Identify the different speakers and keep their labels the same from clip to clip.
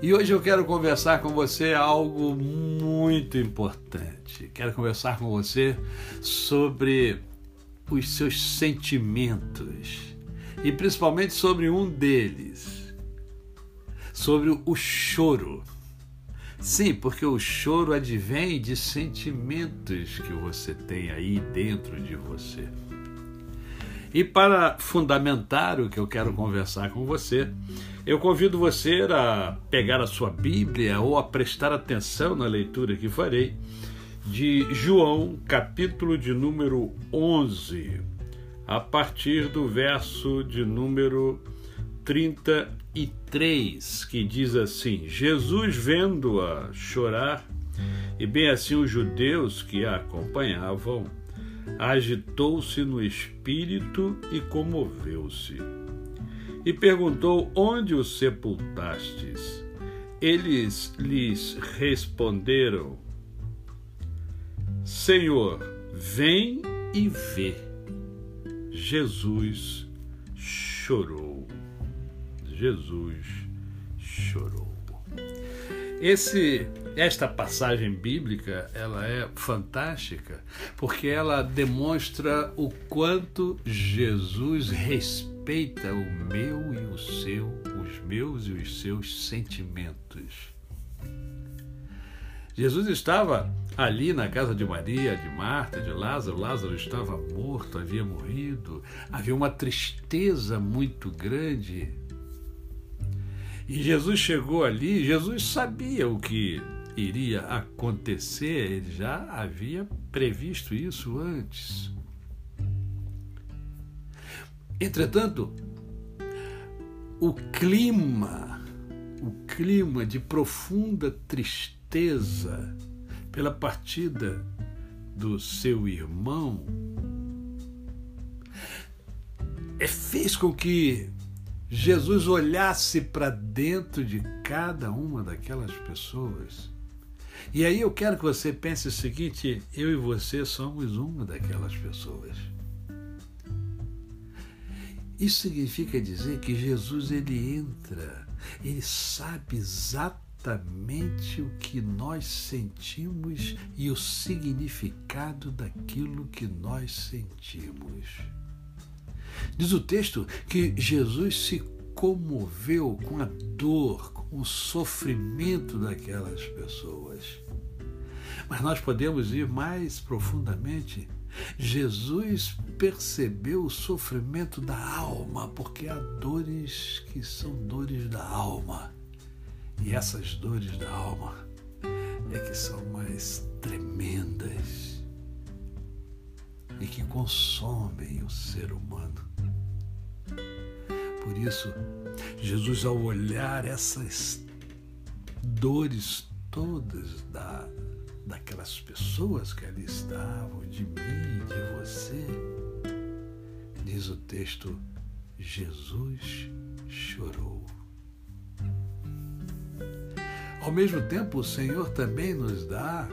Speaker 1: E hoje eu quero conversar com você algo muito importante. Quero conversar com você sobre os seus sentimentos e principalmente sobre um deles, sobre o choro. Sim, porque o choro advém de sentimentos que você tem aí dentro de você. E para fundamentar o que eu quero conversar com você, eu convido você a pegar a sua Bíblia ou a prestar atenção na leitura que farei de João, capítulo de número 11, a partir do verso de número 33, que diz assim: Jesus vendo-a chorar, e bem assim os judeus que a acompanhavam, agitou-se no espírito e comoveu-se. E perguntou: Onde o sepultastes? Eles lhes responderam: Senhor, vem e vê. Jesus chorou. Jesus chorou. Esse esta passagem bíblica, ela é fantástica, porque ela demonstra o quanto Jesus respeita o meu e o seu, os meus e os seus sentimentos. Jesus estava ali na casa de Maria, de Marta, de Lázaro. Lázaro estava morto, havia morrido. Havia uma tristeza muito grande. E Jesus chegou ali, Jesus sabia o que iria acontecer, ele já havia previsto isso antes. Entretanto, o clima, o clima de profunda tristeza pela partida do seu irmão fez com que Jesus olhasse para dentro de cada uma daquelas pessoas e aí eu quero que você pense o seguinte: eu e você somos uma daquelas pessoas. Isso significa dizer que Jesus ele entra, ele sabe exatamente o que nós sentimos e o significado daquilo que nós sentimos. Diz o texto que Jesus se comoveu com a dor, com o sofrimento daquelas pessoas. Mas nós podemos ir mais profundamente. Jesus percebeu o sofrimento da alma, porque há dores que são dores da alma. E essas dores da alma é que são mais tremendas e que consomem o ser humano. Por isso, Jesus, ao olhar essas dores todas da, daquelas pessoas que ali estavam, de mim, de você, diz o texto: Jesus chorou. Ao mesmo tempo, o Senhor também nos dá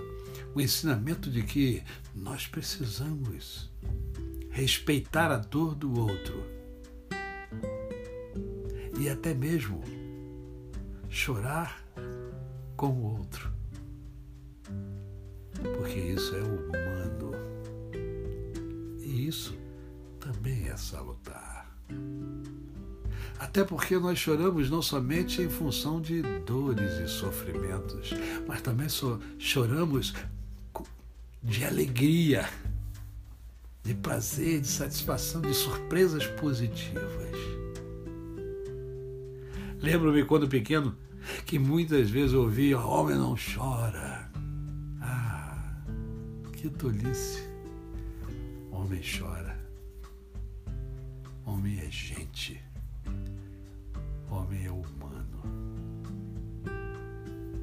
Speaker 1: o ensinamento de que nós precisamos respeitar a dor do outro e até mesmo chorar com o outro. Porque isso é humano. E isso também é salutar. Até porque nós choramos não somente em função de dores e sofrimentos, mas também so choramos de alegria, de prazer, de satisfação, de surpresas positivas. Lembro-me quando pequeno que muitas vezes ouvia: homem não chora. Ah, que tolice. Homem chora. Homem é gente. Homem é humano.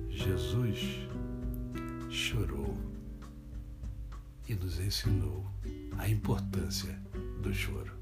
Speaker 1: Jesus chorou e nos ensinou a importância do choro.